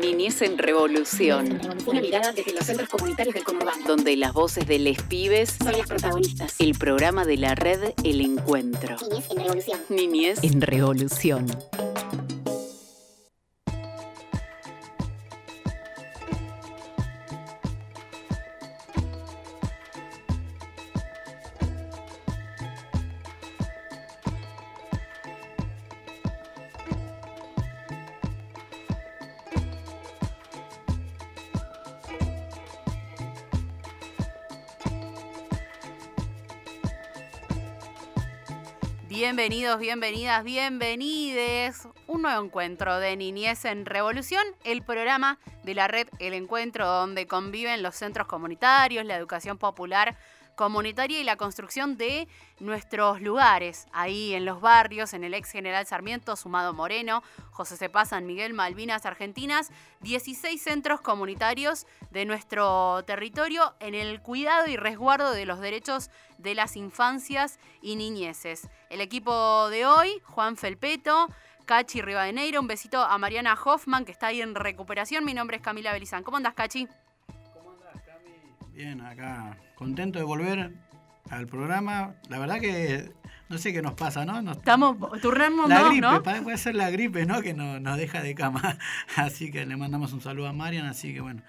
Niñez en Revolución. Una mirada desde los centros comunitarios del conurbano. Donde las voces de les pibes son las protagonistas. El programa de la red El Encuentro. Niñez en Revolución. Niñez en Revolución. Bienvenidos, bienvenidas, bienvenides. Un nuevo encuentro de Niñez en Revolución, el programa de la red El Encuentro, donde conviven los centros comunitarios, la educación popular comunitaria y la construcción de nuestros lugares, ahí en los barrios, en el ex General Sarmiento, Sumado Moreno, José Cepá, San Miguel, Malvinas, Argentinas, 16 centros comunitarios de nuestro territorio en el cuidado y resguardo de los derechos de las infancias y niñeces. El equipo de hoy, Juan Felpeto, Cachi Rivadeneiro, un besito a Mariana Hoffman, que está ahí en recuperación. Mi nombre es Camila Belizán. ¿Cómo andas, Cachi? Bien, acá contento de volver al programa. La verdad que no sé qué nos pasa, ¿no? Estamos turnando La gripe, puede ser la gripe, ¿no? Que no, nos deja de cama. Así que le mandamos un saludo a Marian, así que bueno,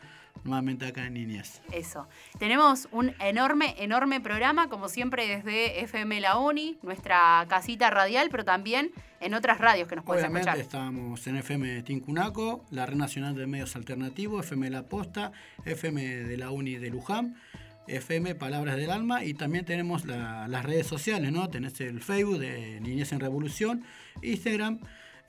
nuevamente acá en Niñez. Eso. Tenemos un enorme, enorme programa, como siempre desde FM La Uni, nuestra casita radial, pero también en otras radios que nos pueden escuchar. estamos en FM Tincunaco, la Red Nacional de Medios Alternativos, FM La Posta, FM de la Uni de Luján, FM Palabras del Alma y también tenemos las redes sociales, ¿no? Tenés el Facebook de Niñez en Revolución, Instagram,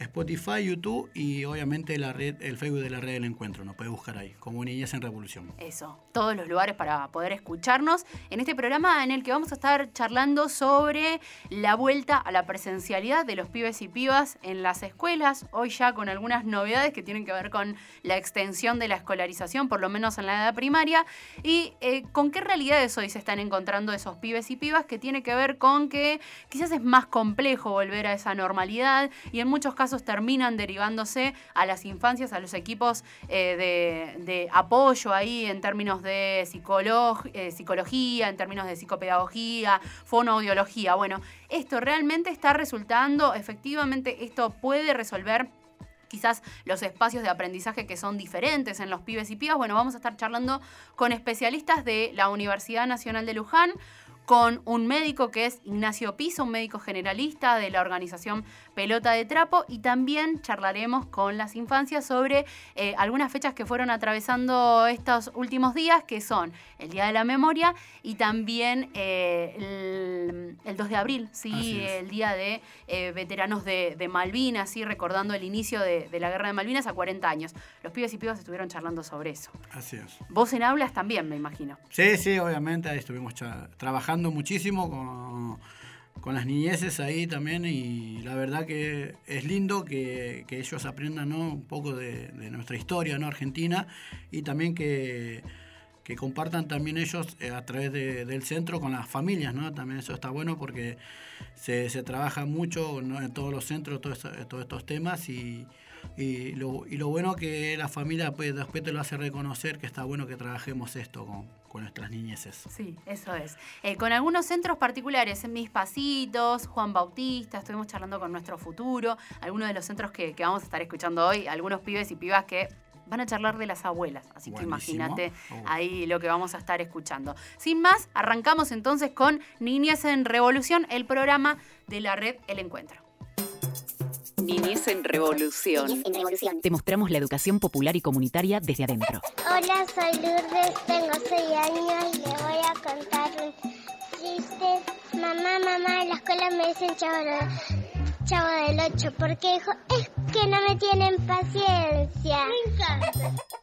Spotify, YouTube y obviamente el Facebook de la red del encuentro. Nos puede buscar ahí, como Niñez en Revolución. Eso, todos los lugares para poder escucharnos en este programa en el que vamos a estar charlando sobre la vuelta a la presencialidad de los pibes y pibas en las escuelas. Hoy ya con algunas novedades que tienen que ver con la extensión de la escolarización, por lo menos en la edad primaria. Y eh, con qué realidades hoy se están encontrando esos pibes y pibas que tiene que ver con que quizás es más complejo volver a esa normalidad y en muchos casos terminan derivándose a las infancias, a los equipos eh, de, apoyo ahí en términos de eh, psicología, en términos de psicopedagogía, fonoaudiología. Bueno, esto realmente está resultando, efectivamente, esto puede resolver quizás los espacios de aprendizaje que son diferentes en los pibes y pibas. Bueno, vamos a estar charlando con especialistas de la Universidad Nacional de Luján, con un médico que es Ignacio Piso, un médico generalista de la organización Pelota de Trapo, y también charlaremos con las infancias sobre eh, algunas fechas que fueron atravesando estos últimos días, que son el Día de la Memoria y también eh, el, 2 de abril, ¿sí? el Día de eh, Veteranos de, Malvinas, ¿sí? recordando el inicio de, la Guerra de Malvinas a 40 años. Los pibes y pibas estuvieron charlando sobre eso. Así es. Vos en aulas también, me imagino. Sí, sí, obviamente, ahí estuvimos trabajando muchísimo con, las niñeces ahí también y la verdad que es lindo que, ellos aprendan un poco de, nuestra historia ¿no? argentina y también que, compartan también ellos eh, a través del centro con las familias, ¿no? También eso está bueno porque se, trabaja mucho en todos los centros todos, todos estos temas y, y lo, y lo bueno que la familia pues, después te lo hace reconocer que está bueno que trabajemos esto con, con nuestras niñeces. Sí, eso es. Eh, con algunos centros particulares, en Mis Pasitos, Juan Bautista, estuvimos charlando con nuestro futuro, algunos de los centros que, que vamos a estar escuchando hoy, algunos pibes y pibas que van a charlar de las abuelas. Así que imagínate oh. ahí lo que vamos a estar escuchando. Sin más, arrancamos entonces con Niñez en Revolución, el programa de la red El Encuentro. Niñez en Revolución. Te mostramos la educación popular y comunitaria desde adentro. Hola, soy Lourdes, tengo 6 años y le voy a contar un chiste. Mamá, mamá, en la escuela me dicen chavo, chavo del 8 porque es que no me tienen paciencia. Me encanta.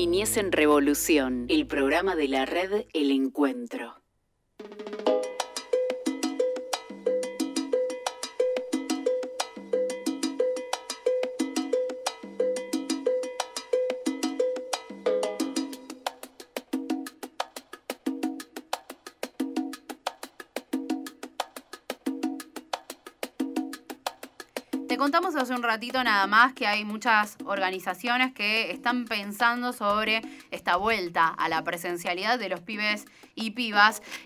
Niñez en Revolución, el programa de la red El Encuentro. Un ratito nada más que hay muchas organizaciones que están pensando sobre esta vuelta a la presencialidad de los pibes y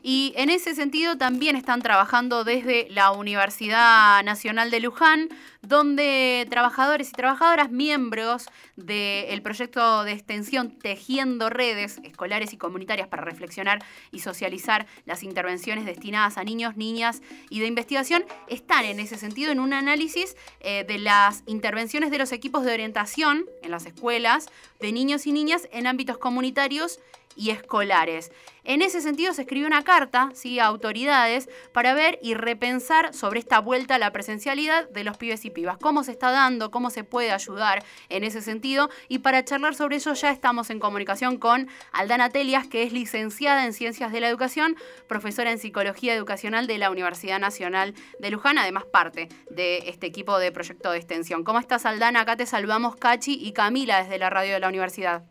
y en ese sentido también están trabajando desde la Universidad Nacional de Luján, donde trabajadores y trabajadoras miembros del proyecto de extensión Tejiendo Redes Escolares y Comunitarias para reflexionar y socializar las intervenciones destinadas a niños, niñas y de investigación están en ese sentido en un análisis eh, de las intervenciones de los equipos de orientación en las escuelas de niños y niñas en ámbitos comunitarios y escolares. En ese sentido se escribió una carta a autoridades para ver y repensar sobre esta vuelta a la presencialidad de los pibes y pibas, cómo se está dando, cómo se puede ayudar en ese sentido. Y para charlar sobre eso ya estamos en comunicación con Aldana Telias, que es licenciada en Ciencias de la Educación, profesora en Psicología Educacional de la Universidad Nacional de Luján, además parte de este equipo de proyecto de extensión. ¿Cómo estás, Aldana? Acá te saludamos Cachi y Camila desde la radio de la universidad.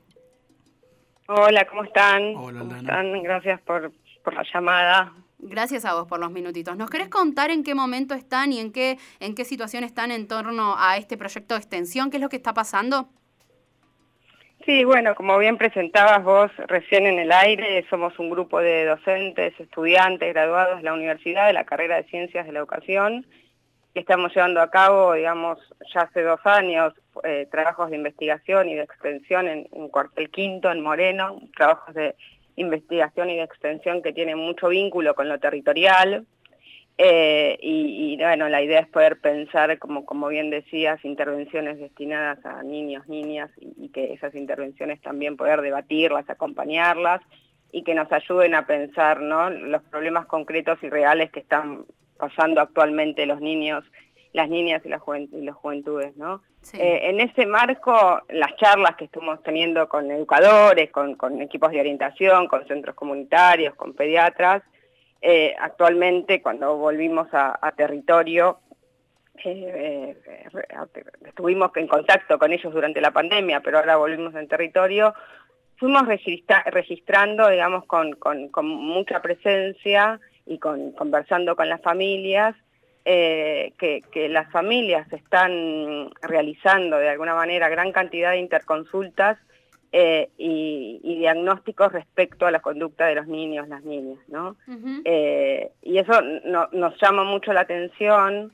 Hola, ¿cómo están? Hola, ¿Cómo Aldana. están? Gracias por, por la llamada. Gracias a vos por los minutitos. ¿Nos querés contar en qué momento están y en qué, en qué situación están en torno a este proyecto de extensión? ¿Qué es lo que está pasando? Sí, bueno, como bien presentabas vos recién en el aire, somos un grupo de docentes, estudiantes, graduados de la universidad de la carrera de Ciencias de la Educación y estamos llevando a cabo, digamos, ya hace dos años, eh, trabajos de investigación y de extensión en, en Cuartel Quinto, en Moreno, trabajos de investigación y de extensión que tienen mucho vínculo con lo territorial. Eh, y, bueno, la idea es poder pensar, como, como bien decías, intervenciones destinadas a niños, niñas, y, y, que esas intervenciones también poder debatirlas, acompañarlas, y que nos ayuden a pensar ¿no? los problemas concretos y reales que están pasando actualmente los niños, las niñas y las, juvent y las juventudes. ¿no? Sí. Eh, en ese marco, las charlas que estuvimos teniendo con educadores, con, con equipos de orientación, con centros comunitarios, con pediatras, eh, actualmente, cuando volvimos a, a territorio, eh, eh, estuvimos en contacto con ellos durante la pandemia, pero ahora volvimos en territorio, fuimos registra registrando, digamos, con, con, con, mucha presencia y con, conversando con las familias, eh, que, que, las familias están realizando de alguna manera gran cantidad de interconsultas eh, y, y, diagnósticos respecto a la conducta de los niños, las niñas, ¿no? Uh -huh. eh, y eso no, nos llama mucho la atención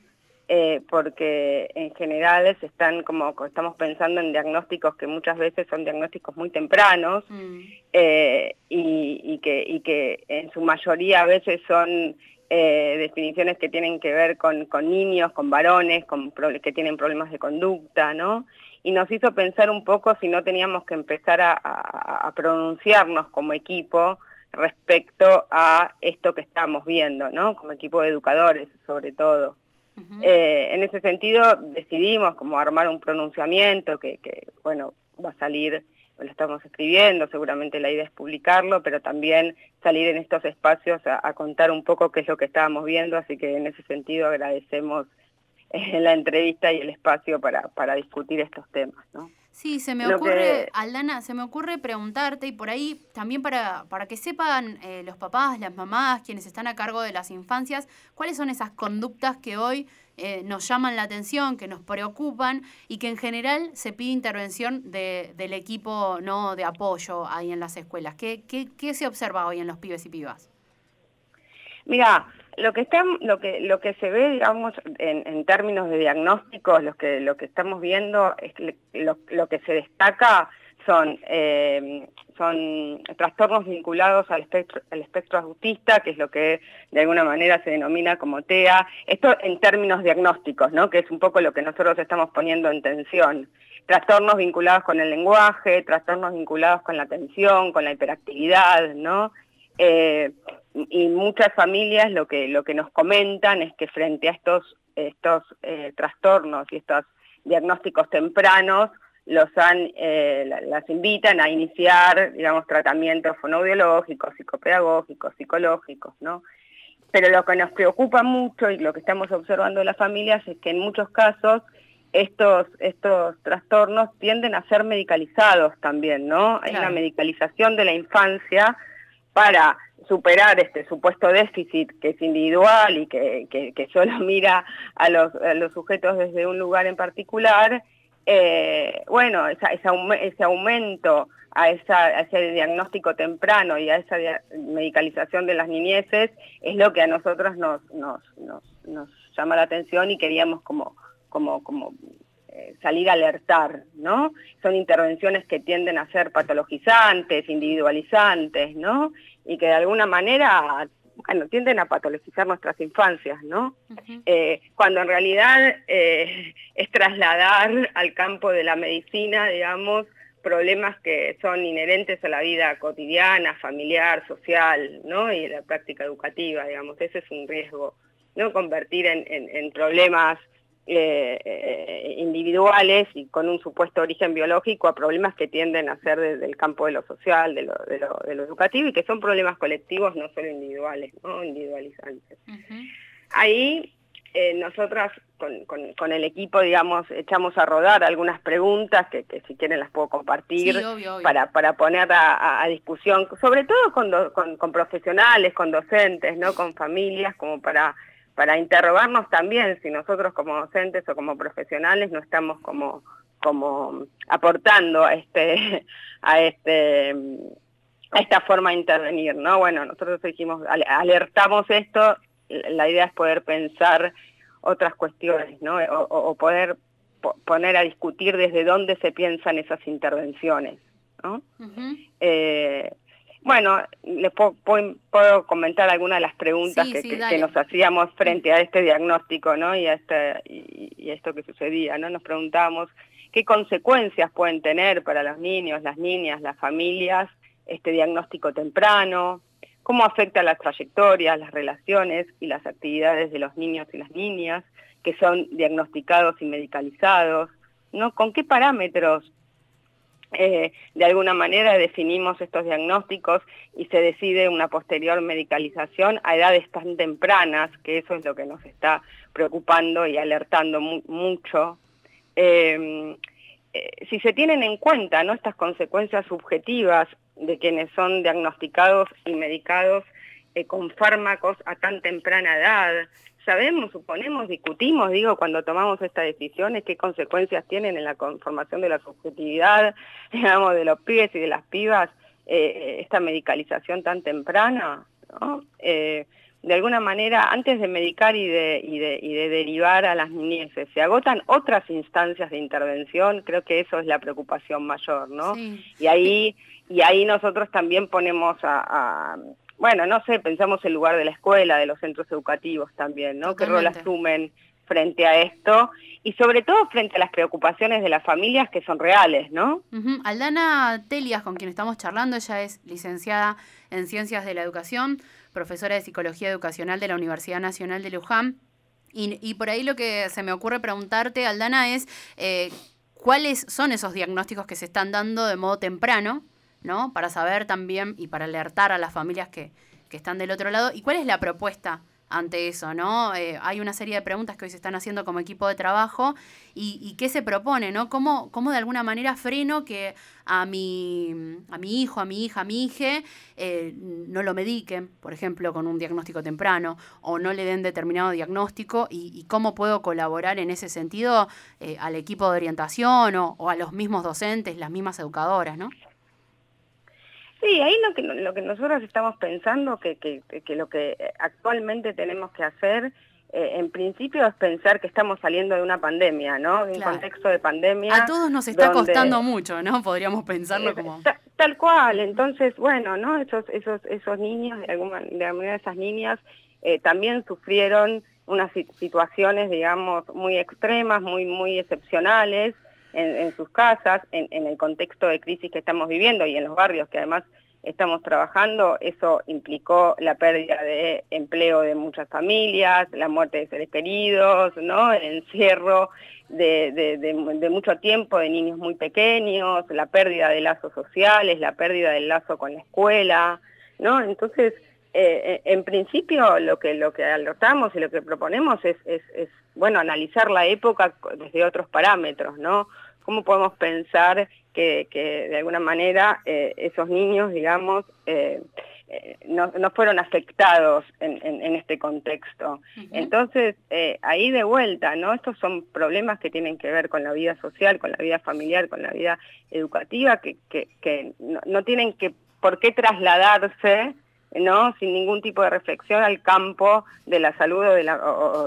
porque en general se están como estamos pensando en diagnósticos que muchas veces son diagnósticos muy tempranos uh -huh. y, y, que, y que en su mayoría a veces son eh, definiciones que tienen que ver con, con niños, con varones, con que tienen problemas de conducta, ¿no? y nos hizo pensar un poco si no teníamos que empezar a, a, a, pronunciarnos como equipo respecto a esto que estamos viendo, ¿no? Como equipo de educadores, sobre todo. Uh -huh. eh, en ese sentido decidimos como armar un pronunciamiento que, que, bueno, va a salir, lo estamos escribiendo, seguramente la idea es publicarlo, pero también salir en estos espacios a, a contar un poco qué es lo que estábamos viendo, así que en ese sentido agradecemos en la entrevista y el espacio para, para discutir estos temas, ¿no? Sí, se me Lo ocurre, que... Aldana, se me ocurre preguntarte, y por ahí también para, para que sepan eh, los papás, las mamás, quienes están a cargo de las infancias, cuáles son esas conductas que hoy eh, nos llaman la atención, que nos preocupan y que en general se pide intervención de, del equipo no de apoyo ahí en las escuelas. ¿Qué, qué, qué se observa hoy en los pibes y pibas? Mira, lo que está, lo que lo que se ve, digamos, en, en términos de diagnósticos, lo que lo que estamos viendo es lo que se destaca son eh, son trastornos vinculados al espectro, al espectro autista, que es lo que de alguna manera se denomina como TEA. Esto en términos diagnósticos, ¿no? Que es un poco lo que nosotros estamos poniendo en tensión. Trastornos vinculados con el lenguaje, trastornos vinculados con la atención, con la hiperactividad, ¿no? Eh, y muchas familias lo que lo que nos comentan es que frente a estos estos eh, trastornos y estos diagnósticos tempranos los han, eh, las invitan a iniciar, digamos, tratamientos fonoaudiológicos, psicopedagógicos, psicológicos, ¿no? Pero lo que nos preocupa mucho y lo que estamos observando en las familias es que en muchos casos estos, estos trastornos tienden a ser medicalizados también, ¿no? Hay una medicalización de la infancia para superar este supuesto déficit que es individual y que, que, solo mira a los, los, sujetos desde un lugar en particular, eh, bueno, ese aumento a, esa, ese diagnóstico temprano y a esa medicalización de las niñeces es lo que a nosotros nos, nos, nos, nos llama la atención y queríamos como, como, como eh, salir a alertar, ¿no? Son intervenciones que tienden a ser patologizantes, individualizantes, ¿no? Y que de alguna manera, bueno, tienden a patologizar nuestras infancias, ¿no? Eh, cuando en realidad eh, es trasladar al campo de la medicina, digamos, problemas que son inherentes a la vida cotidiana, familiar, social, ¿no? Y la práctica educativa, digamos, ese es un riesgo, ¿no? Convertir en, en problemas eh, individuales y con un supuesto origen biológico a problemas que tienden a ser desde el campo de lo social, de lo, de lo, educativo y que son problemas colectivos, no solo individuales, ¿no? individualizantes. Ahí eh, nosotras con, con, el equipo, digamos, echamos a rodar algunas preguntas que, si quieren las puedo compartir Para, para poner a, discusión, sobre todo con, con, con, profesionales, con docentes, ¿no? con familias, como para para interrogarnos también si nosotros como docentes o como profesionales no estamos como, como aportando a este, a este a esta forma de intervenir, ¿no? Bueno, nosotros dijimos, alertamos esto, la idea es poder pensar otras cuestiones, ¿no? O, poder poner a discutir desde dónde se piensan esas intervenciones, ¿no? Bueno, les puedo, comentar algunas de las preguntas que, nos hacíamos frente a este diagnóstico ¿no? y, a este, y, esto que sucedía. ¿no? Nos preguntábamos qué consecuencias pueden tener para los niños, las niñas, las familias este diagnóstico temprano, cómo afecta las trayectorias, las relaciones y las actividades de los niños y las niñas que son diagnosticados y medicalizados, ¿no? ¿Con qué parámetros eh, de alguna manera definimos estos diagnósticos y se decide una posterior medicalización a edades tan tempranas, que eso es lo que nos está preocupando y alertando mucho. Em, eh, si se tienen en cuenta ¿no? estas consecuencias subjetivas de quienes son diagnosticados y medicados eh, con fármacos a tan temprana edad, sabemos, suponemos, discutimos, digo, cuando tomamos estas decisiones, qué consecuencias tienen en la conformación de la subjetividad, digamos, de los pibes y de las pibas, eh, esta medicalización tan temprana, ¿no? Eh, de alguna manera, antes de medicar y de, y de, y de derivar a las niñeces, se agotan otras instancias de intervención, creo que eso es la preocupación mayor, ¿no? Y ahí y ahí nosotros también ponemos a, bueno, no sé, pensamos el lugar de la escuela, de los centros educativos también, ¿no? ¿Qué rol asumen frente a esto? Y sobre todo frente a las preocupaciones de las familias que son reales, ¿no? Aldana Telias, con quien estamos charlando, ella es licenciada en Ciencias de la Educación, profesora de Psicología Educacional de la Universidad Nacional de Luján. Y, por ahí lo que se me ocurre preguntarte, Aldana, es eh, cuáles son esos diagnósticos que se están dando de modo temprano ¿no? Para saber también y para alertar a las familias que, que están del otro lado. ¿Y cuál es la propuesta ante eso, ¿no? Eh, hay una serie de preguntas que hoy se están haciendo como equipo de trabajo y, qué se propone, ¿no? ¿Cómo, ¿Cómo, de alguna manera freno que a mi, a mi hijo, a mi hija, a mi hija eh, no lo mediquen, por ejemplo, con un diagnóstico temprano o no le den determinado diagnóstico y, cómo puedo colaborar en ese sentido eh, al equipo de orientación o, o a los mismos docentes, las mismas educadoras, ¿no? Sí, ahí lo que, lo que nosotros estamos pensando, que, que, que lo que actualmente tenemos que hacer, eh, en principio es pensar que estamos saliendo de una pandemia, ¿no? De un contexto de pandemia. A todos nos está costando mucho, ¿no? Podríamos pensarlo como... Tal, cual, entonces, bueno, ¿no? Esos, esos, esos niños, de alguna, de alguna de esas niñas, eh, también sufrieron unas situaciones, digamos, muy extremas, muy, muy excepcionales, en, sus casas, en, el contexto de crisis que estamos viviendo y en los barrios que además estamos trabajando, eso implicó la pérdida de empleo de muchas familias, la muerte de seres queridos, ¿no? el encierro de, mucho tiempo de niños muy pequeños, la pérdida de lazos sociales, la pérdida del lazo con la escuela, ¿no? Entonces, eh, en principio lo que lo que alertamos y lo que proponemos es, bueno analizar la época desde otros parámetros, ¿no? ¿Cómo podemos pensar que, de alguna manera eh, esos niños, digamos, eh, eh, no, fueron afectados en, este contexto. Entonces, ahí de vuelta, ¿no? Estos son problemas que tienen que ver con la vida social, con la vida familiar, con la vida educativa, que, que, no, tienen que por qué trasladarse ¿no? sin ningún tipo de reflexión al campo de la salud o de la,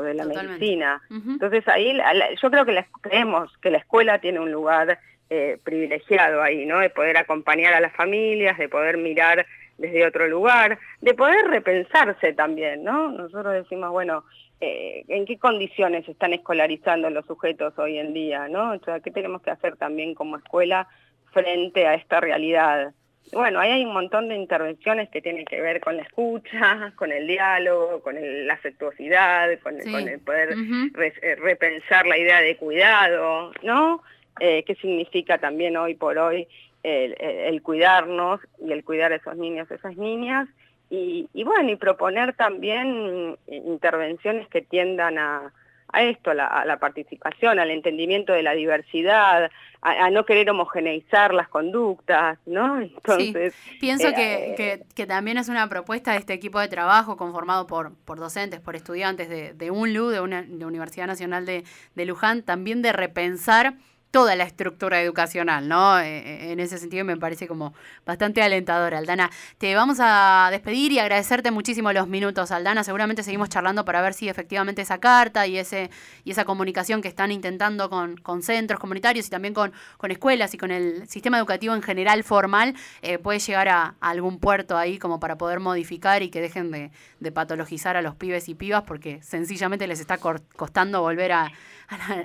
de la medicina. Entonces ahí yo creo que creemos que la escuela tiene un lugar eh, privilegiado ahí, ¿no? De poder acompañar a las familias, de poder mirar desde otro lugar, de poder repensarse también, ¿no? Nosotros decimos, bueno, eh, ¿en qué condiciones están escolarizando los sujetos hoy en día, ¿no? O sea, ¿qué tenemos que hacer también como escuela frente a esta realidad? Bueno, ahí hay un montón de intervenciones que tienen que ver con la escucha, con el diálogo, con la afectuosidad, con, el poder eh, repensar la idea de cuidado, ¿no? eh, qué significa también hoy por hoy el, cuidarnos y el cuidar a esos niños, esas niñas, y, bueno, y proponer también intervenciones que tiendan a, esto, a la, participación, al entendimiento de la diversidad, a, no querer homogeneizar las conductas, ¿no? Entonces, pienso eh, que, que, también es una propuesta de este equipo de trabajo conformado por, por docentes, por estudiantes de, de UNLU, de una de Universidad Nacional de, de Luján, también de repensar toda la estructura educacional, ¿no? Eh, eh, en ese sentido me parece como bastante alentadora, Aldana. Te vamos a despedir y agradecerte muchísimo los minutos, Aldana. Seguramente seguimos charlando para ver si efectivamente esa carta y ese y esa comunicación que están intentando con, con centros comunitarios y también con, con escuelas y con el sistema educativo en general formal eh, puede llegar a, algún puerto ahí como para poder modificar y que dejen de, de patologizar a los pibes y pibas porque sencillamente les está costando volver a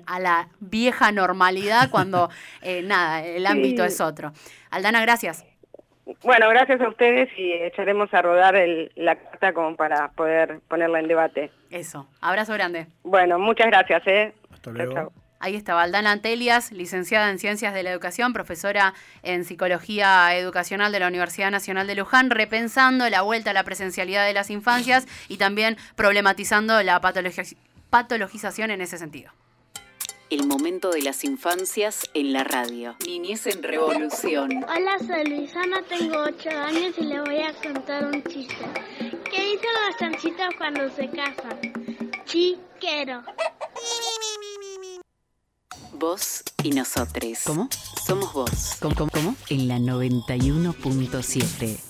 a la, vieja normalidad cuando, eh, nada, el ámbito es otro. Aldana, gracias. Bueno, gracias a ustedes y echaremos a rodar la carta como para poder ponerla en debate. Eso, abrazo grande. Bueno, muchas gracias. ¿eh? Hasta luego. Ahí está Aldana Antelias, licenciada en Ciencias de la Educación, profesora en Psicología Educacional de la Universidad Nacional de Luján, repensando la vuelta a la presencialidad de las infancias y también problematizando la patologización en ese sentido. El momento de las infancias en la radio. Niñez en revolución. Hola, soy Luisana, tengo 8 años y le voy a contar un chiste. ¿Qué dicen las chanchitas cuando se casan? Chiquero. Vos y nosotros. ¿Cómo? Somos vos. ¿Cómo? ¿Cómo? cómo? En la 91.7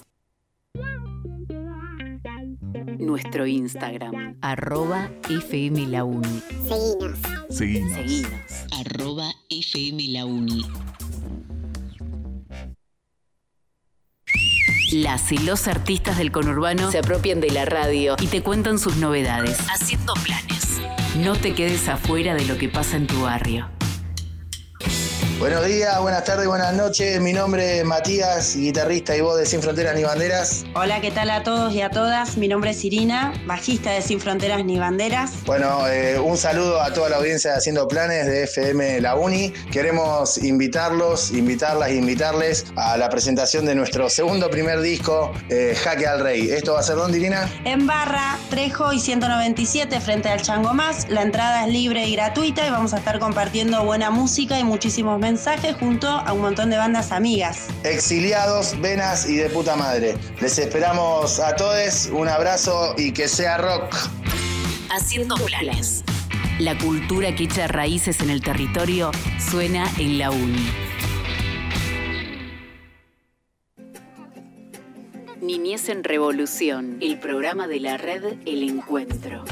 nuestro Instagram, arroba FM La Uni. Seguinos. Seguinos. Seguinos. Arroba FM La Uni. Las y los artistas del conurbano se apropian de la radio y te cuentan sus novedades. Haciendo planes. No te quedes afuera de lo que pasa en tu barrio. Buenos días, buenas tardes, buenas noches. Mi nombre es Matías, guitarrista y voz de Sin Fronteras ni Banderas. Hola, ¿qué tal a todos y a todas? Mi nombre es Irina, bajista de Sin Fronteras ni Banderas. Bueno, eh, un saludo a toda la audiencia de Haciendo Planes de FM La Uni. Queremos invitarlos, invitarlas e invitarles a la presentación de nuestro segundo primer disco, eh, Jaque al Rey. ¿Esto va a ser dónde, Irina? En Barra, Trejo y 197 frente al Chango Más. La entrada es libre y gratuita y vamos a estar compartiendo buena música y muchísimos mensaje junto a un montón de bandas amigas. Exiliados, venas y de puta madre. Les esperamos a todos, un abrazo y que sea rock. Haciendo planes. La cultura que echa raíces en el territorio suena en la UNI. Niñez en Revolución, el programa de la red El Encuentro.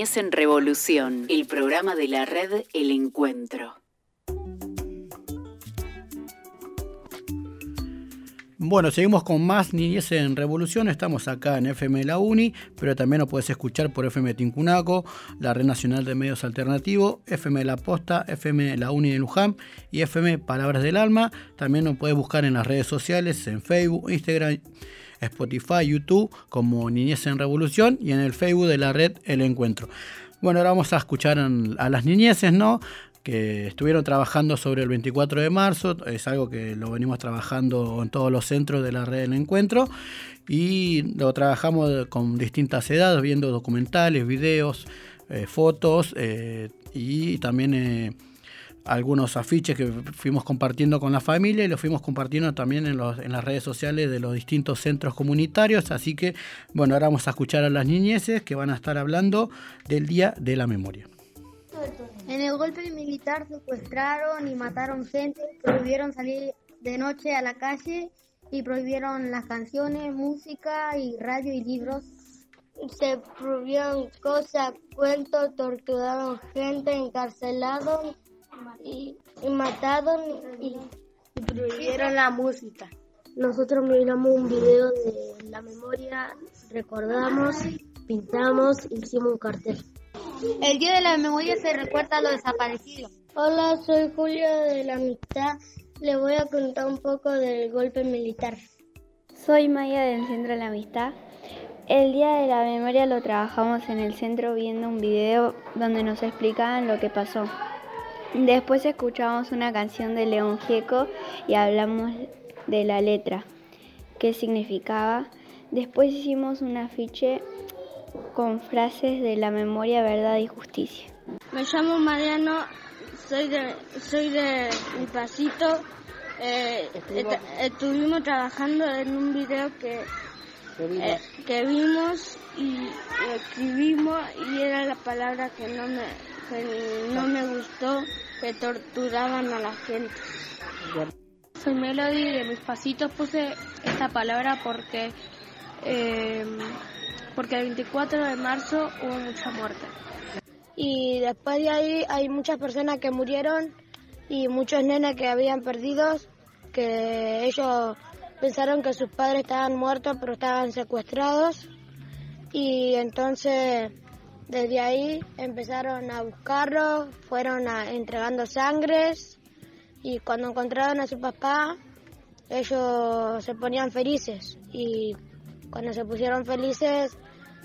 Niñez en Revolución, el programa de la red El Encuentro. Bueno, seguimos con más Niñez en Revolución. Estamos acá en FM La Uni, pero también lo puedes escuchar por FM Tincunaco, la Red Nacional de Medios Alternativos, FM La Posta, FM La Uni de Luján y FM Palabras del Alma. También lo puedes buscar en las redes sociales, en Facebook, Instagram, Spotify, YouTube, como Niñez en Revolución y en el Facebook de la red El Encuentro. Bueno, ahora vamos a escuchar a las niñeces, ¿no? que estuvieron trabajando sobre el 24 de marzo, es algo que lo venimos trabajando en todos los centros de la red del encuentro y lo trabajamos con distintas edades, viendo documentales, videos, eh, fotos eh, y también eh, algunos afiches que fuimos compartiendo con la familia y los fuimos compartiendo también en, en las redes sociales de los distintos centros comunitarios. Así que, bueno, ahora vamos a escuchar a las niñeces que van a estar hablando del Día de la Memoria. En el golpe militar secuestraron y mataron gente, prohibieron salir de noche a la calle y prohibieron las canciones, música y radio y libros. Se prohibieron cosas, cuentos, torturaron gente, encarcelaron y, mataron y, y prohibieron la música. Nosotros miramos un video de la memoria, recordamos, pintamos, hicimos un cartel. El Día de la Memoria se recuerda a los desaparecidos. Hola, soy Julio de la Amistad. Le voy a contar un poco del golpe militar. Soy Maya del Centro de la Amistad. El Día de la Memoria lo trabajamos en el centro viendo un video donde nos explicaban lo que pasó. Después escuchamos una canción de León Gieco y hablamos de la letra, qué significaba. Después hicimos un afiche con frases de la memoria, verdad y justicia. Me llamo Mariano, soy de, soy de Mi Pasito. Eh, estuvimos trabajando en un video que, eh, que vimos y escribimos y era la palabra que no me, que no me gustó, que torturaban a la gente. Soy Melody de mis pasitos, puse esta palabra porque eh, porque el 24 de marzo hubo mucha muerte. Y después de ahí hay muchas personas que murieron y muchos nenes que habían perdido, que ellos pensaron que sus padres estaban muertos pero estaban secuestrados y entonces desde ahí empezaron a buscarlos, fueron entregando sangres y cuando encontraron a su papá ellos se ponían felices y cuando se pusieron felices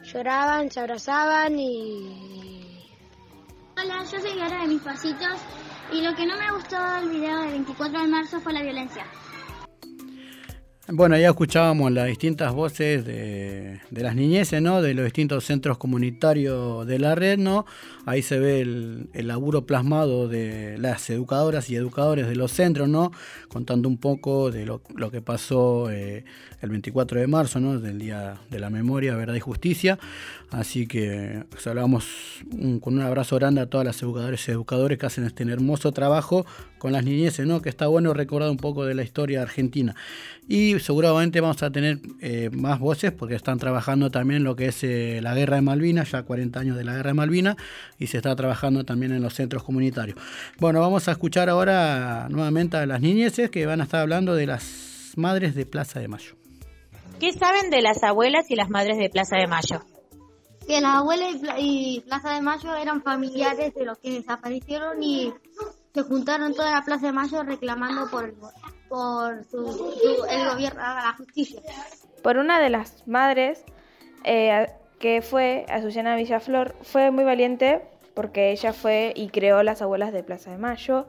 lloraban, se abrazaban y... Hola, yo soy Gara de mis pasitos y lo que no me gustó del video del 24 de marzo fue la violencia. Bueno, ya escuchábamos las distintas voces de, las niñeces, ¿no? De los distintos centros comunitarios de la red, ¿no? Ahí se ve el, laburo plasmado de las educadoras y educadores de los centros, ¿no? Contando un poco de lo, que pasó eh, el 24 de marzo, ¿no? Del Día de la Memoria, Verdad y Justicia. Así que saludamos con un abrazo grande a todas las educadoras y educadores que hacen este hermoso trabajo con las niñeces, ¿no? Que está bueno recordar un poco de la historia argentina. Y seguramente vamos a tener eh, más voces porque están trabajando también lo que es eh, la guerra de Malvinas, ya 40 años de la guerra de Malvinas, y se está trabajando también en los centros comunitarios. Bueno, vamos a escuchar ahora nuevamente a las niñeces que van a estar hablando de las madres de Plaza de Mayo. ¿Qué saben de las abuelas y las madres de Plaza de Mayo? Que las abuelas y Plaza de Mayo eran familiares de los que desaparecieron y se juntaron toda la Plaza de Mayo reclamando por, por el gobierno, la justicia. Por una de las madres, eh, que fue Azucena Villaflor, fue muy valiente porque ella fue y creó las abuelas de Plaza de Mayo.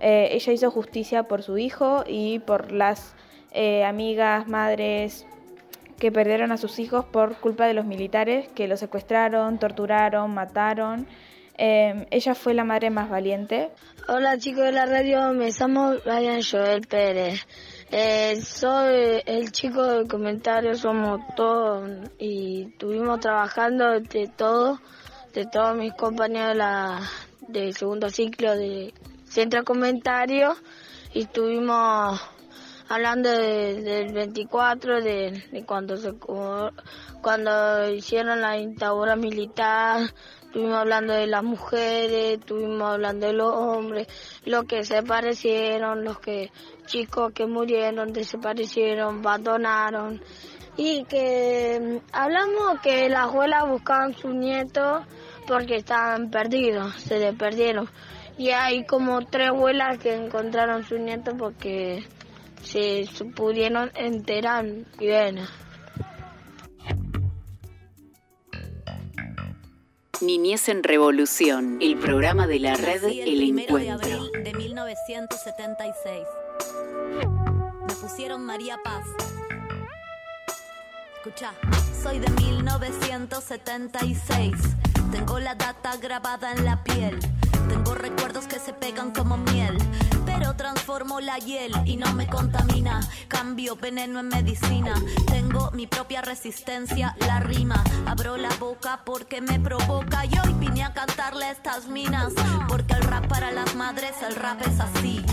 Eh, ella hizo justicia por su hijo y por las eh, amigas, madres que perdieron a sus hijos por culpa de los militares que los secuestraron, torturaron, mataron. ella fue la madre más valiente. Hola chicos de la radio, me llamo Ryan Joel Pérez. Eh, soy el chico del comentario, somos todos y estuvimos trabajando de todo, de todos mis compañeros de la, del segundo ciclo de centro comentario y estuvimos hablando del 24, de, cuando se cuando hicieron la dictadura militar, estuvimos hablando de las mujeres, estuvimos hablando de los hombres, los que se parecieron, los que chicos que murieron, desaparecieron, abandonaron y que mm, hablamos que las abuelas buscaban sus nietos porque estaban perdidos, se les perdieron. Y hay como tres abuelas que encontraron sus nietos porque se, pudieron enterar y. Niñez en Revolución, el programa de la red El, Encuentro. De, de 1976. Me pusieron María Paz. Escucha, soy de 1976. Tengo la data grabada en la piel. Tengo recuerdos que se pegan como miel pero transformo la hiel y no me contamina. Cambio veneno en medicina. Tengo mi propia resistencia, la rima. Abro la boca porque me provoca y hoy vine a cantarle estas minas. Porque el rap para las madres, el rap es así.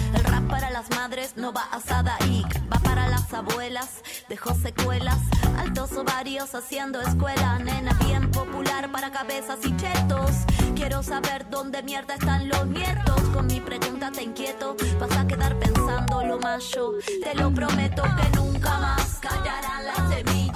Para las madres no va asada y va para las abuelas. Dejó secuelas, altos ovarios haciendo escuela. Nena bien popular para cabezas y chetos. Quiero saber dónde mierda están los nietos. Con mi pregunta te inquieto vas a quedar pensando lo macho. Te lo prometo que nunca más callarán la semilla,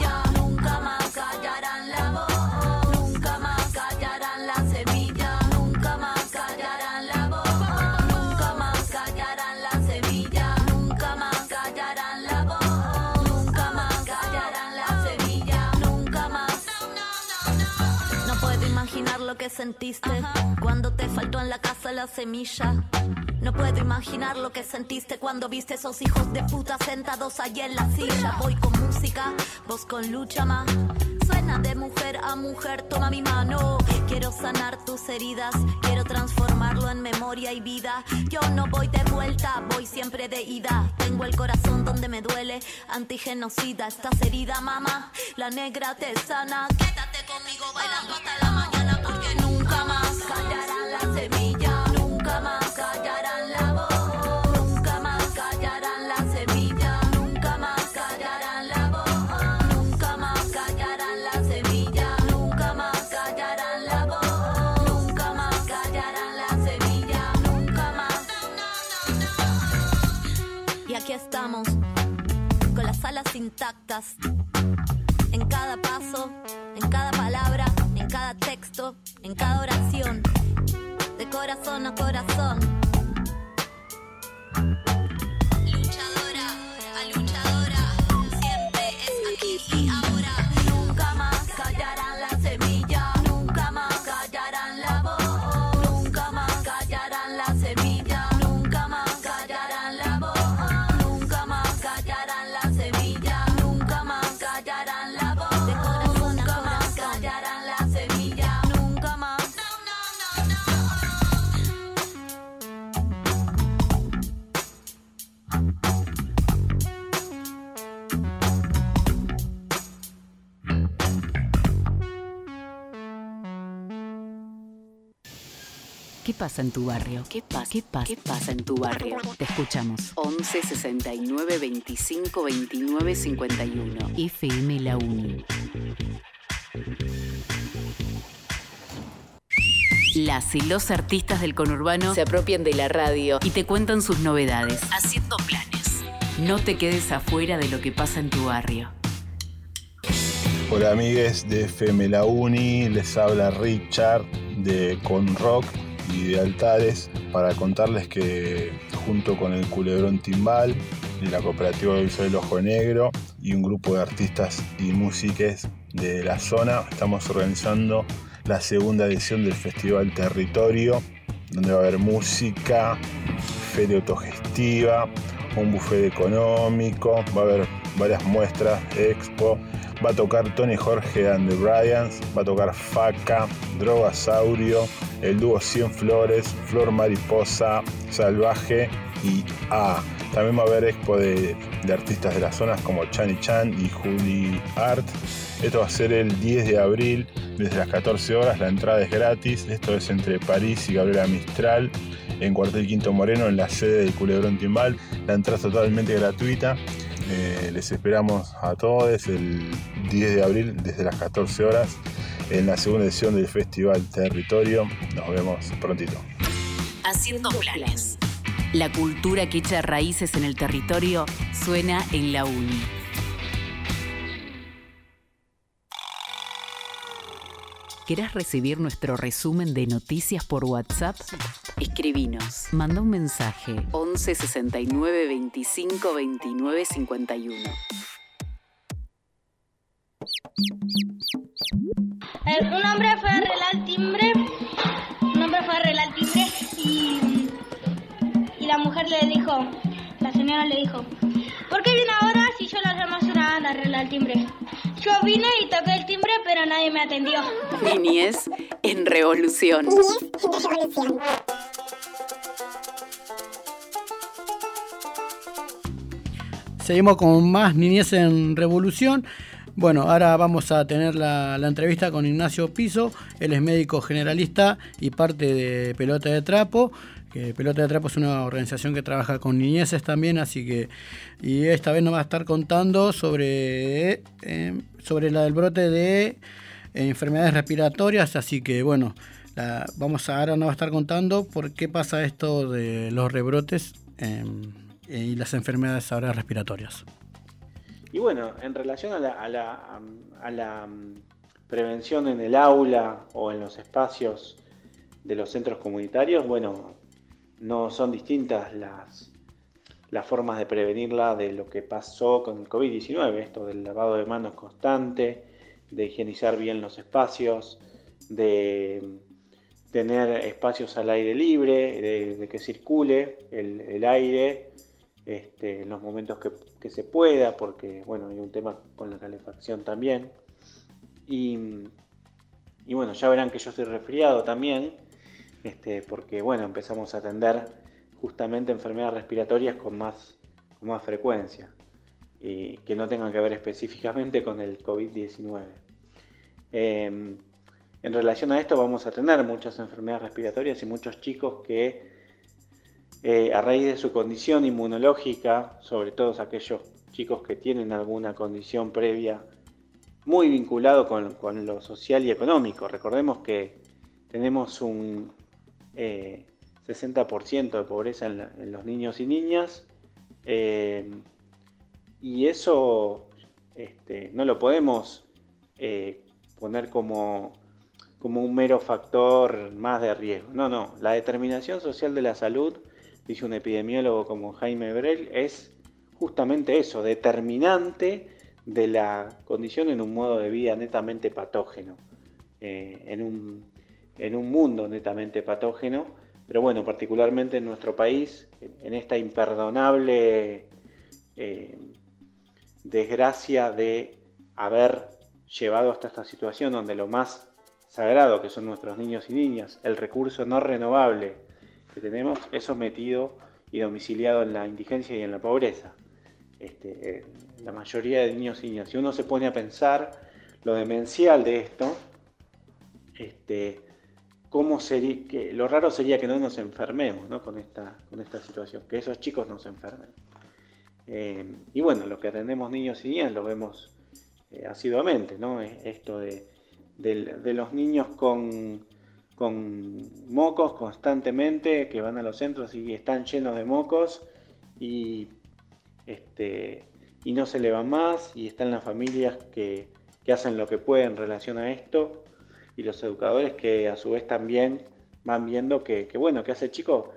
cuando te faltó en la casa la semilla. No puedo imaginar lo que sentiste cuando viste esos hijos de puta sentados allí en la silla. Voy con música, vos con lucha más. Suena de mujer a mujer, toma mi mano. Quiero sanar tus heridas, quiero transformarlo en memoria y vida. Yo no voy de vuelta, voy siempre de ida. Tengo el corazón donde me duele, antigenocida. Estás herida, mamá, la negra te sana. Quédate conmigo bailando hasta la mañana intactas, en cada paso, en cada palabra, en cada texto, en cada oración, de corazón a corazón. Pasa en tu barrio? ¿Qué pasa? ¿Qué pasa? ¿Qué pasa en tu barrio? Te escuchamos. 11 69 25 29 51. FM La Uni. Las y los artistas del conurbano se apropian de la radio y te cuentan sus novedades. Haciendo planes. No te quedes afuera de lo que pasa en tu barrio. Hola amigues de FM La Uni, les habla Richard de Conrock de Altares para contarles que junto con el Culebrón Timbal y la Cooperativa Audiovisual El Ojo Negro y un grupo de artistas y músiques de la zona estamos organizando la segunda edición del Festival Territorio donde va a haber música, feria autogestiva, un buffet económico, va a haber varias muestras, expo, va a tocar Tony Jorge and the Bryans, va a tocar Faca, Drogasaurio, el dúo 100 Flores, Flor Mariposa, Salvaje y A. También va a haber expo de, de artistas de las zonas como Chani Chan y Juli Art. Esto va a ser el 10 de abril desde las 14 horas, la entrada es gratis. Esto es entre París y Gabriela Mistral en Cuartel Quinto Moreno, en la sede del Culebrón Timbal. La entrada es totalmente gratuita. Eh, les esperamos a todos el 10 de abril desde las 14 horas en la segunda edición del Festival Territorio. Nos vemos prontito. Haciendo planes. La cultura que echa raíces en el territorio suena en la UNI. ¿Querés recibir nuestro resumen de noticias por WhatsApp? Escribinos. Manda un mensaje 11 69 25 29 51. un hombre fue a arreglar el timbre, un hombre fue a arreglar el timbre y, y la mujer le dijo, la señora le dijo, ¿por qué viene ahora si yo la llamo hace una a arreglar el timbre? Yo vine y toqué el timbre, pero nadie me atendió. Niñez en revolución. Seguimos con más Niñez en Revolución. Bueno, ahora vamos a tener la, la, entrevista con Ignacio Piso. Él es médico generalista y parte de Pelota de Trapo que Pelota de Trapo es una organización que trabaja con niñeces también, así que y esta vez nos va a estar contando sobre, eh, sobre la del brote de eh, enfermedades respiratorias, así que bueno, vamos a, ahora nos va a estar contando por qué pasa esto de los rebrotes em, y las enfermedades ahora respiratorias. Y bueno, en relación a la, a la, a la mm, prevención en el aula o en los espacios de los centros comunitarios, bueno, no son distintas las, las formas de prevenirla de lo que pasó con el COVID-19, esto del lavado de manos constante, de higienizar bien los espacios, de tener espacios al aire libre, de, que circule el, aire este, en los momentos que, se pueda, porque bueno, hay un tema con la calefacción también. Y, y bueno, ya verán que yo estoy resfriado también, este, porque bueno, empezamos a atender justamente enfermedades respiratorias con más, más frecuencia y que no tengan que ver específicamente con el COVID-19. Em, en relación a esto vamos a tener muchas enfermedades respiratorias y muchos chicos que eh, a raíz de su condición inmunológica, sobre todo aquellos chicos que tienen alguna condición previa muy vinculado con, con lo social y económico. Recordemos que tenemos un, 60% eh, de pobreza en, los niños y niñas. Eh, y eso este, no lo podemos eh, poner como, como un mero factor más de riesgo. No, no. La determinación social de la salud, dice un epidemiólogo como Jaime Brel, es justamente eso, determinante de la condición en un modo de vida netamente patógeno, en un en un mundo netamente patógeno, pero bueno, particularmente en nuestro país, en esta imperdonable eh, desgracia de haber llevado hasta esta situación donde lo más sagrado, que son nuestros niños y niñas, el recurso no renovable que tenemos, es sometido y domiciliado en la indigencia y en la pobreza. Este, eh, la mayoría de niños y niñas. Si uno se pone a pensar lo demencial de esto, este, cómo sería, que lo raro sería que no nos enfermemos con, esta, con esta situación, que esos chicos no se enfermen. Eh, y bueno, lo que atendemos niños y niñas lo vemos eh, asiduamente, ¿no? Esto de, los niños con, con mocos constantemente, que van a los centros y están llenos de mocos y, este, y no se le van más, y están las familias que, que hacen lo que pueden en relación a esto y los educadores que a su vez también van viendo que, bueno, que hace el chico,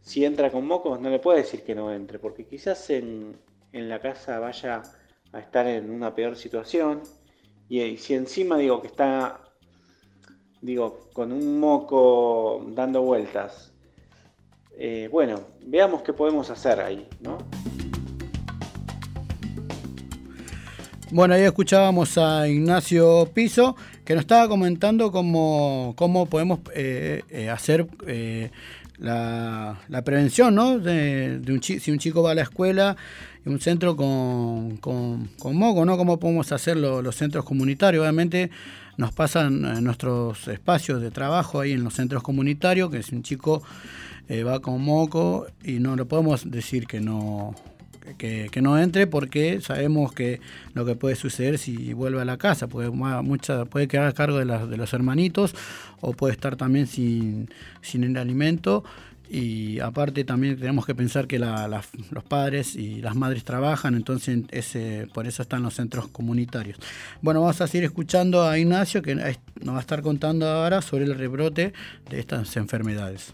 si entra con mocos no le puede decir que no entre, porque quizás en, la casa vaya a estar en una peor situación y, si encima digo que está, digo, con un moco dando vueltas, eh, bueno, veamos qué podemos hacer ahí, ¿no? Bueno, ahí escuchábamos a Ignacio Piso, que nos estaba comentando cómo, cómo podemos eh, eh, hacer eh, la, prevención, ¿no? De, un si un chico va a la escuela, en un centro con, con, moco, ¿no? ¿Cómo podemos hacer los centros comunitarios? Obviamente nos pasan nuestros espacios de trabajo ahí en los centros comunitarios, que si un chico va con moco y no le podemos decir que no que, no entre porque sabemos que lo que puede suceder si vuelve a la casa, puede, mucha, puede quedar a cargo de, de los hermanitos o puede estar también sin, sin el alimento y aparte también tenemos que pensar que los padres y las madres trabajan, entonces por eso están los centros comunitarios. Bueno, vamos a seguir escuchando a Ignacio que nos va a estar contando ahora sobre el rebrote de estas enfermedades.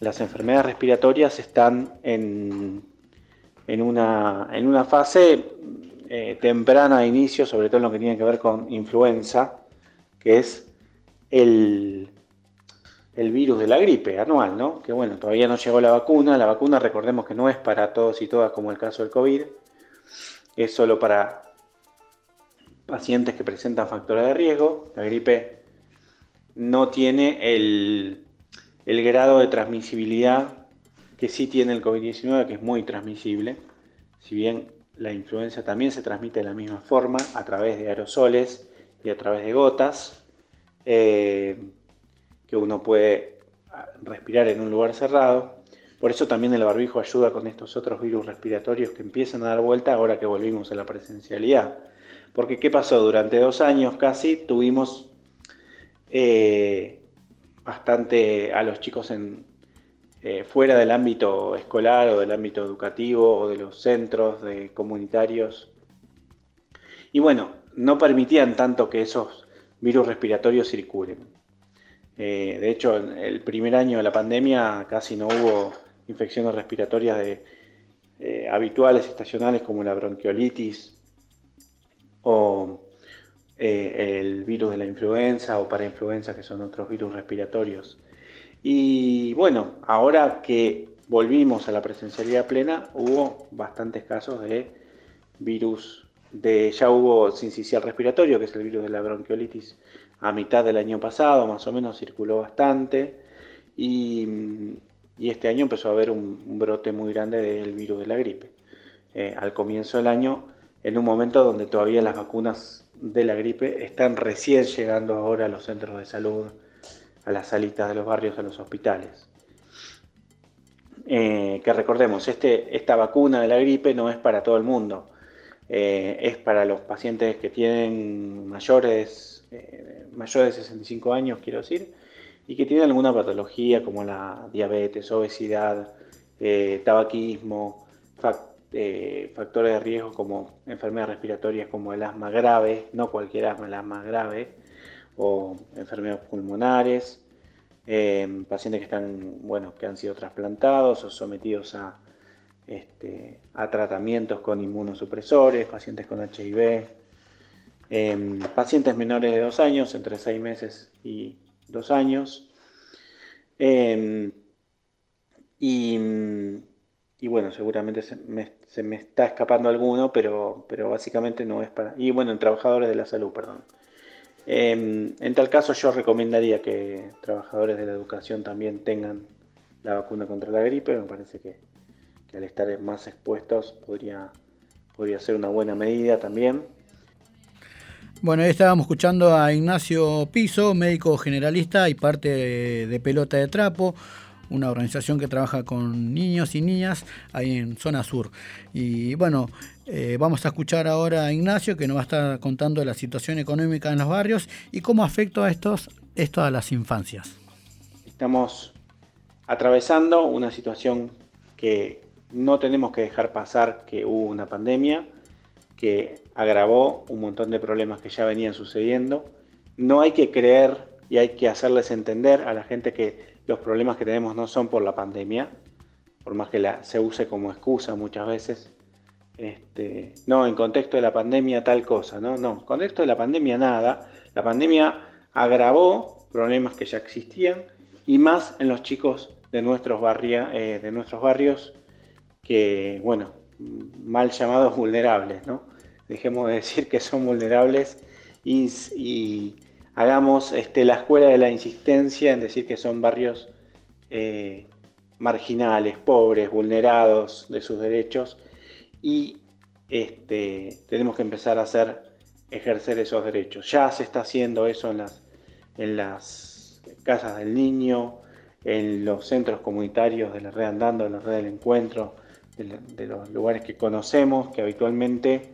Las enfermedades respiratorias están en en una, en una fase eh, temprana de inicio, sobre todo en lo que tiene que ver con influenza, que es el, el virus de la gripe anual, ¿no? Que bueno, todavía no llegó la vacuna. La vacuna, recordemos que no es para todos y todas como el caso del COVID, es solo para pacientes que presentan factores de riesgo. La gripe no tiene el, el grado de transmisibilidad que sí tiene el COVID-19, que es muy transmisible, si bien la influenza también se transmite de la misma forma, a través de aerosoles y a través de gotas, eh, que uno puede respirar en un lugar cerrado. Por eso también el barbijo ayuda con estos otros virus respiratorios que empiezan a dar vuelta ahora que volvimos a la presencialidad. Porque ¿qué pasó? Durante dos años casi tuvimos eh, bastante a los chicos en, eh, fuera del ámbito escolar o del ámbito educativo o de los centros de comunitarios. Y bueno, no permitían tanto que esos virus respiratorios circulen. Eh, de hecho, en el primer año de la pandemia casi no hubo infecciones respiratorias de, eh, habituales, estacionales, como la bronquiolitis o el virus de la influenza o parainfluenza, que son otros virus respiratorios. Y bueno, ahora que volvimos a la presencialidad plena, hubo bastantes casos de virus, de, ya hubo sincicial respiratorio, que es el virus de la bronquiolitis, a mitad del año pasado, más o menos circuló bastante, y, este año empezó a haber un, brote muy grande del virus de la gripe. Eh, al comienzo del año, en un momento donde todavía las vacunas de la gripe están recién llegando ahora a los centros de salud a las salitas de los barrios, a los hospitales. Eh, que recordemos, este, esta vacuna de la gripe no es para todo el mundo, eh, es para los pacientes que tienen mayores, eh, mayores de 65 años, quiero decir, y que tienen alguna patología como la diabetes, obesidad, tabaquismo, factores de riesgo como enfermedades respiratorias como el asma grave, no cualquier asma, el asma grave, o enfermedades pulmonares, em, pacientes que están, bueno, que han sido trasplantados o sometidos a, este, a tratamientos con inmunosupresores, pacientes con HIV, em, pacientes menores de dos años, entre seis meses y dos años. Em, y, bueno, seguramente se me, se me, está escapando alguno, pero, pero básicamente no es para... Y bueno, en trabajadores de la salud, perdón. Em, en tal caso yo recomendaría que trabajadores de la educación también tengan la vacuna contra la gripe, me parece que, al estar más expuestos podría, podría ser una buena medida también. Bueno, ahí estábamos escuchando a Ignacio Piso, médico generalista y parte de Pelota de Trapo una organización que trabaja con niños y niñas ahí en zona sur. Y bueno, eh, vamos a escuchar ahora a Ignacio que nos va a estar contando la situación económica en los barrios y cómo afecta a estos, esto a las infancias. Estamos atravesando una situación que no tenemos que dejar pasar que hubo una pandemia que agravó un montón de problemas que ya venían sucediendo. No hay que creer y hay que hacerles entender a la gente que los problemas que tenemos no son por la pandemia, por más que la, se use como excusa muchas veces. Este, no, en contexto de la pandemia tal cosa, no, no, en contexto de la pandemia nada. La pandemia agravó problemas que ya existían y más en los chicos de nuestros, eh, de nuestros barrios que, bueno, mal llamados vulnerables, ¿no? Dejemos de decir que son vulnerables y hagamos este, la escuela de la insistencia en decir que son barrios eh, marginales, pobres, vulnerados de sus derechos y este, tenemos que empezar a hacer ejercer esos derechos. Ya se está haciendo eso en las, en las casas del niño, en los centros comunitarios de la red andando, de la red del encuentro, de, los lugares que conocemos, que habitualmente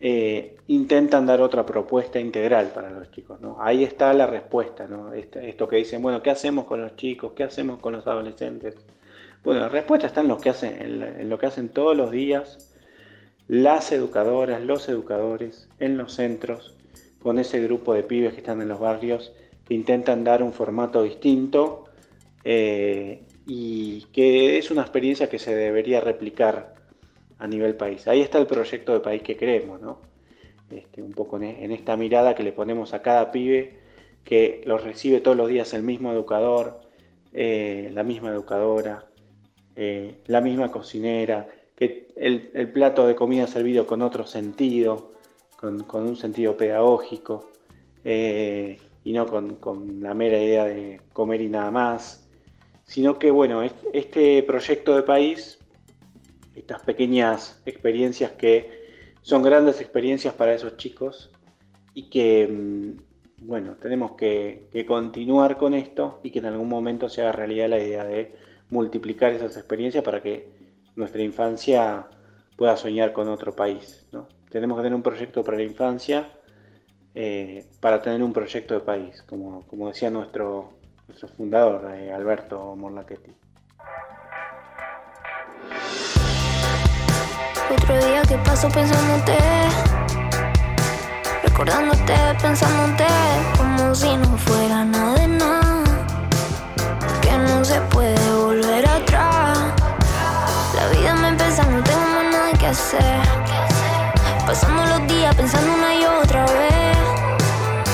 eh, intentan dar otra propuesta integral para los chicos. ¿no? Ahí está la respuesta, ¿no? Esto que dicen, bueno, ¿qué hacemos con los chicos? ¿Qué hacemos con los adolescentes? Bueno, la respuesta está en lo que hacen, todos los días las educadoras, los educadores en los centros, con ese grupo de pibes que están en los barrios, que intentan dar un formato distinto eh, y que es una experiencia que se debería replicar a nivel país. Ahí está el proyecto de país que queremos, ¿no? Este, un poco en, esta mirada que le ponemos a cada pibe, que lo recibe todos los días el mismo educador, eh, la misma educadora, eh, la misma cocinera, que el, plato de comida servido con otro sentido, con, un sentido pedagógico, eh, y no con, la mera idea de comer y nada más, sino que bueno, este proyecto de país, estas pequeñas experiencias que son grandes experiencias para esos chicos y que, mm, bueno, tenemos que, que continuar con esto y que en algún momento se haga realidad la idea de multiplicar esas experiencias para que nuestra infancia pueda soñar con otro país. ¿no? Tenemos que tener un proyecto para la infancia eh, para tener un proyecto de país, como, como decía nuestro, nuestro fundador, eh, Alberto Morlachetti. Otro día que paso pensándote, recordándote, pensándote, como si no fuera nada de nada, no se puede volver atrás. La vida me empieza, no tengo más nada que hacer. Pasando los días pensando una y otra vez.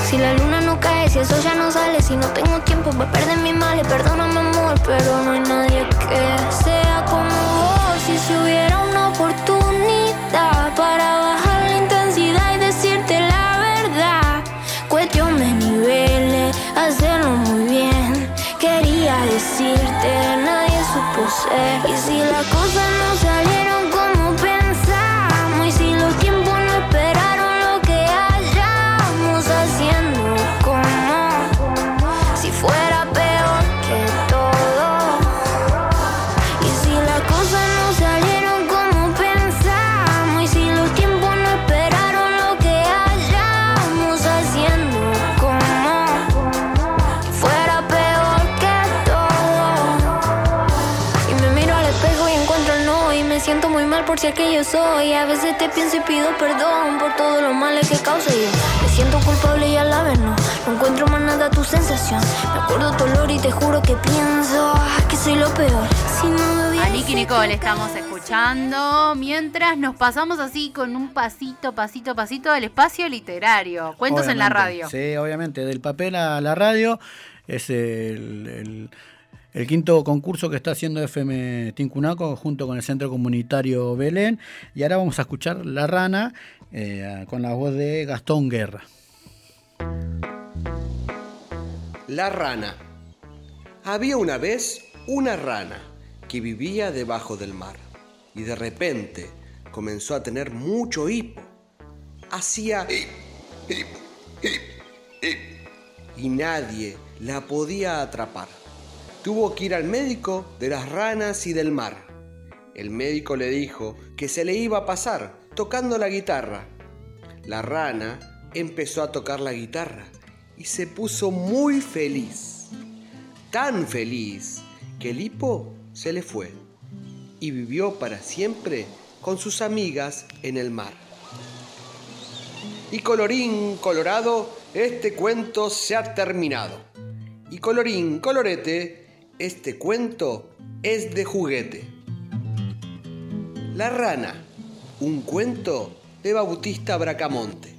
Si la luna no cae, si eso ya no sale, si no tengo tiempo para perder mi males, perdóname amor, pero no hay nadie que sea como vos. Si se hubiera una oportunidad supo ser. Y si las cosas no soy. A veces te pienso y pido perdón por todos los males que causé yo. Me siento culpable y a la vez no. No encuentro más nada tu sensación. Me acuerdo tu olor y te juro que pienso ah, que soy lo peor. Si no me A Nicky Nicole estamos escuchando mientras nos pasamos así con un pasito, pasito, pasito del espacio literario. Cuentos en la Obviamente, radio. Sí, obviamente, del papel a la radio es el, el- el quinto concurso que está haciendo FM Tincunaco junto con el Centro Comunitario Belén. Y ahora vamos a escuchar La Rana eh, con la voz de Gastón Guerra. La rana. Había una vez una rana que vivía debajo del mar y de repente comenzó a tener mucho hipo. Hacía y nadie la podía atrapar. Tuvo que ir al médico de las ranas y del mar. El médico le dijo que se le iba a pasar tocando la guitarra. La rana empezó a tocar la guitarra y se puso muy feliz. Tan feliz que el hipo se le fue y vivió para siempre con sus amigas en el mar. Y colorín colorado, este cuento se ha terminado. Y colorín colorete, este cuento es de juguete. La rana, un cuento de Bautista Bracamonte.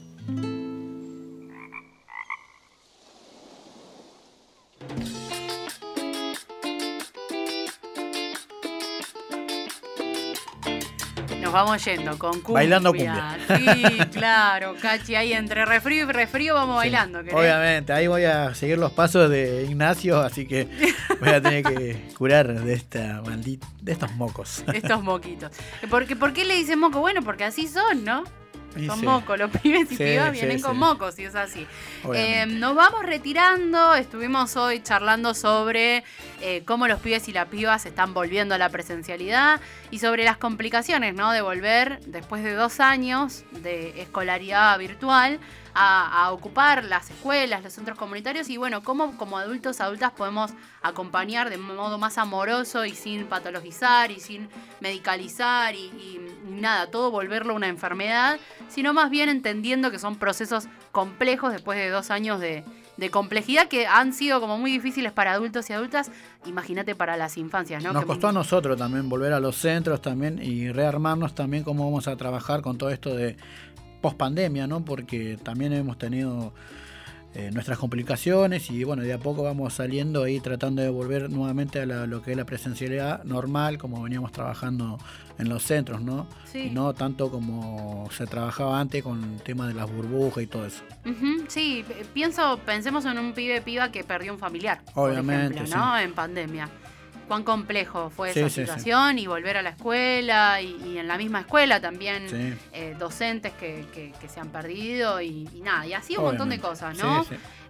Vamos yendo con cumbia. Bailando Sí, claro, Cachi, ahí entre refrío y refrío vamos bailando. ¿querés? Obviamente, ahí voy a seguir los pasos de Ignacio, así que voy a tener que curar de esta maldita, de estos mocos. Estos moquitos. ¿Por qué, ¿Por qué le dicen moco? Bueno, porque así son, ¿no? Son sí. mocos, los pibes y Sí, pibas sí, vienen con mocos, y es así. Eh, nos vamos retirando, estuvimos hoy charlando sobre eh, cómo los pibes y las pibas están volviendo a la presencialidad y sobre las complicaciones, ¿no? De volver después de dos años de escolaridad virtual a, a ocupar las escuelas, los centros comunitarios y bueno, cómo como adultos, adultas podemos acompañar de modo más amoroso y sin patologizar y sin medicalizar y, y- y nada, todo volverlo una enfermedad, sino más bien entendiendo que son procesos complejos después de dos años de, de complejidad que han sido como muy difíciles para adultos y adultas, imagínate para las infancias, ¿no? Nos Que- costó a nosotros también volver a los centros también y rearmarnos también cómo vamos a trabajar con todo esto de post pandemia, ¿no? Porque también hemos tenido eh, nuestras complicaciones y bueno, de a poco vamos saliendo ahí tratando de volver nuevamente a la- lo que es la presencialidad normal, como veníamos trabajando en los centros, ¿no? Sí. Y no tanto como se trabajaba antes con el tema de las burbujas y todo eso. Sí, pienso, pensemos en un pibe piba que perdió un familiar, Obviamente, por ejemplo, ¿no? En pandemia. Cuán complejo fue Sí, esa sí, sí. situación y volver a la escuela y, y en la misma escuela también eh, docentes que, que- que se han perdido y, y nada, y así un montón de cosas, ¿no?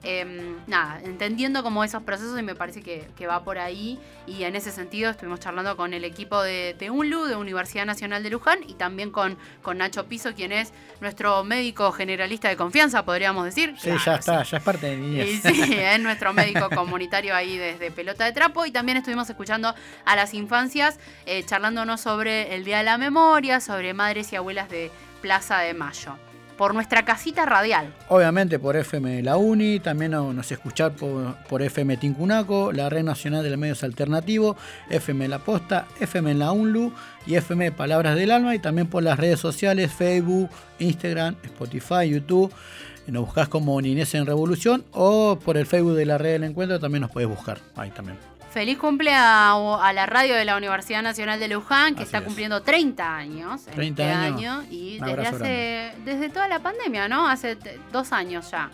Em, nada, entendiendo como esos procesos y me parece que, que va por ahí y en ese sentido estuvimos charlando con el equipo de, de UNLU, de Universidad Nacional de Luján y también con, con Nacho Piso, quien es nuestro médico generalista de confianza, podríamos decir. Sí, Claro, ya está, ya es parte de niñez. y sí, es nuestro médico comunitario ahí desde Pelota de Trapo. Y también estuvimos escuchando a las infancias, eh, charlándonos sobre el Día de la Memoria, sobre madres y abuelas de Plaza de Mayo. Por nuestra casita radial. Obviamente por FM La Uni, también no- nos escuchar por, por FM Tincunaco, la Red Nacional de los Medios Alternativos, FM La Posta, FM La UNLU y FM Palabras del Alma y también por las redes sociales Facebook, Instagram, Spotify, YouTube. Nos buscas como Niñez en Revolución o por el Facebook de la Red del Encuentro también nos puedes buscar ahí también. Feliz cumple a, la radio de la Universidad Nacional de Luján, que Así está es. cumpliendo 30 años. 30 este años. año y desde hace desde toda la pandemia, ¿no? Hace dos años ya.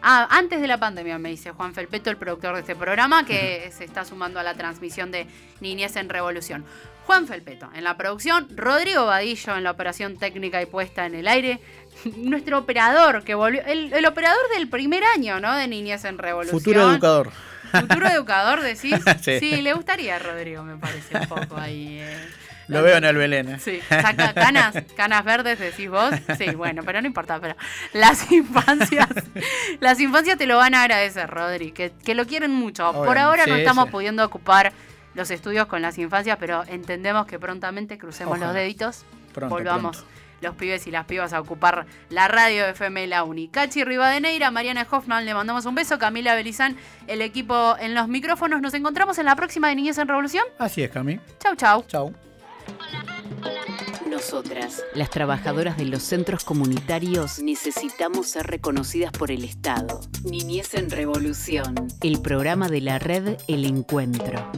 Ah, antes de la pandemia, me dice Juan Felpeto, el productor de este programa, que se está sumando a la transmisión de Niñez en Revolución. Juan Felpeto en la producción, Rodrigo Vadillo en la operación técnica y puesta en el aire, nuestro operador que volvió, el, el operador del primer año, ¿no? De Niñez en Revolución. Futuro educador. Futuro educador, decís. Sí. sí. le gustaría a Rodrigo, me parece un poco ahí. eh. Lo veo en el Belén. Sí, saca canas, canas verdes, decís vos. Sí, bueno, pero no importa. Pero las infancias, las infancias te lo van a agradecer, Rodri, que, que lo quieren mucho. Por ahora no estamos sí. pudiendo ocupar los estudios con las infancias, pero entendemos que prontamente crucemos Ojalá. los deditos, Pronto, volvamos pronto. Los pibes y las pibas a ocupar la radio de FM La Uni. Cachi Rivadeneira, Mariana Hoffman, le mandamos un beso. Camila Belizán, el equipo en los micrófonos. Nos encontramos en la próxima de Niñez en Revolución. Así es, Cami. Chau, chau. Chau. Nosotras, las trabajadoras de los centros comunitarios, necesitamos ser reconocidas por el Estado. Niñez en Revolución, el programa de la red El Encuentro.